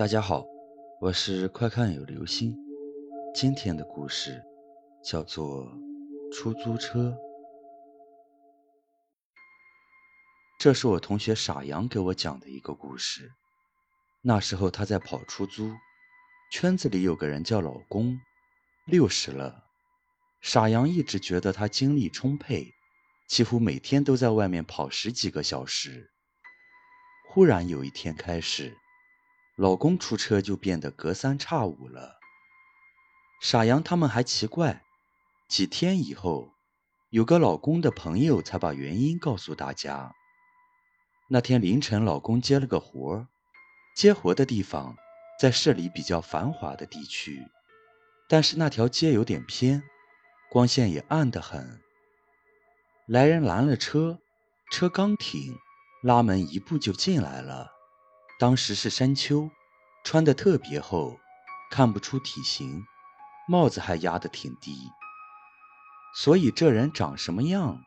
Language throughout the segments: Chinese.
大家好，我是快看有流星。今天的故事叫做《出租车》。这是我同学傻杨给我讲的一个故事。那时候他在跑出租，圈子里有个人叫老公，六十了。傻杨一直觉得他精力充沛，几乎每天都在外面跑十几个小时。忽然有一天开始。老公出车就变得隔三差五了。傻杨他们还奇怪，几天以后，有个老公的朋友才把原因告诉大家。那天凌晨，老公接了个活儿，接活的地方在市里比较繁华的地区，但是那条街有点偏，光线也暗得很。来人拦了车，车刚停，拉门一步就进来了。当时是深秋，穿得特别厚，看不出体型，帽子还压得挺低，所以这人长什么样，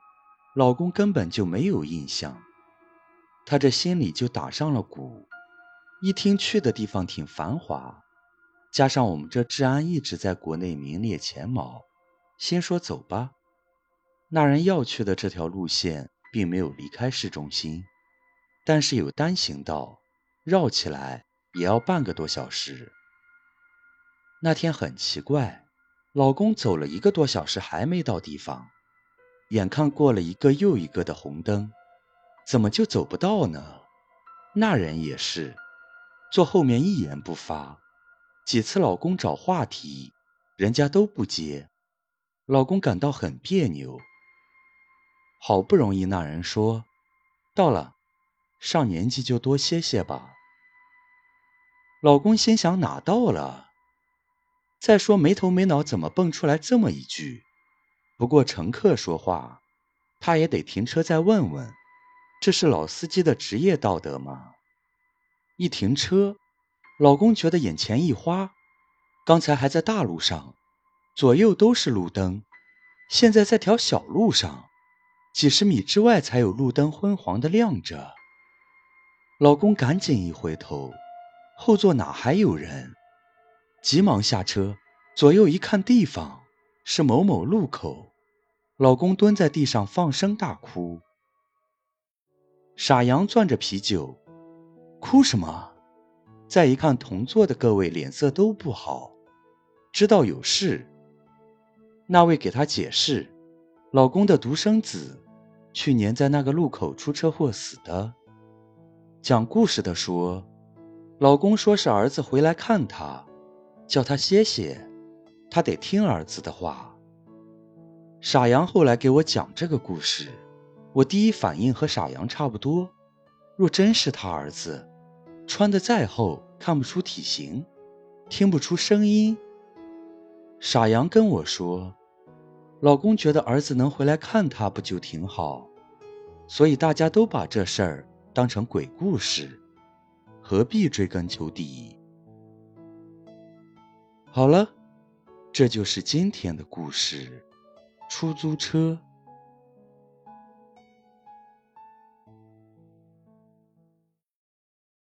老公根本就没有印象。他这心里就打上了鼓，一听去的地方挺繁华，加上我们这治安一直在国内名列前茅，先说走吧。那人要去的这条路线并没有离开市中心，但是有单行道。绕起来也要半个多小时。那天很奇怪，老公走了一个多小时还没到地方，眼看过了一个又一个的红灯，怎么就走不到呢？那人也是，坐后面一言不发，几次老公找话题，人家都不接，老公感到很别扭。好不容易那人说：“到了。”上年纪就多歇歇吧。老公心想哪到了？再说没头没脑怎么蹦出来这么一句？不过乘客说话，他也得停车再问问，这是老司机的职业道德吗？一停车，老公觉得眼前一花，刚才还在大路上，左右都是路灯，现在在条小路上，几十米之外才有路灯昏黄的亮着。老公赶紧一回头，后座哪还有人？急忙下车，左右一看，地方是某某路口。老公蹲在地上放声大哭。傻杨攥着啤酒，哭什么？再一看，同座的各位脸色都不好，知道有事。那位给他解释，老公的独生子去年在那个路口出车祸死的。讲故事的说，老公说是儿子回来看他，叫他歇歇，他得听儿子的话。傻杨后来给我讲这个故事，我第一反应和傻杨差不多。若真是他儿子，穿得再厚，看不出体型，听不出声音。傻杨跟我说，老公觉得儿子能回来看他不就挺好，所以大家都把这事儿。当成鬼故事，何必追根究底？好了，这就是今天的故事——出租车。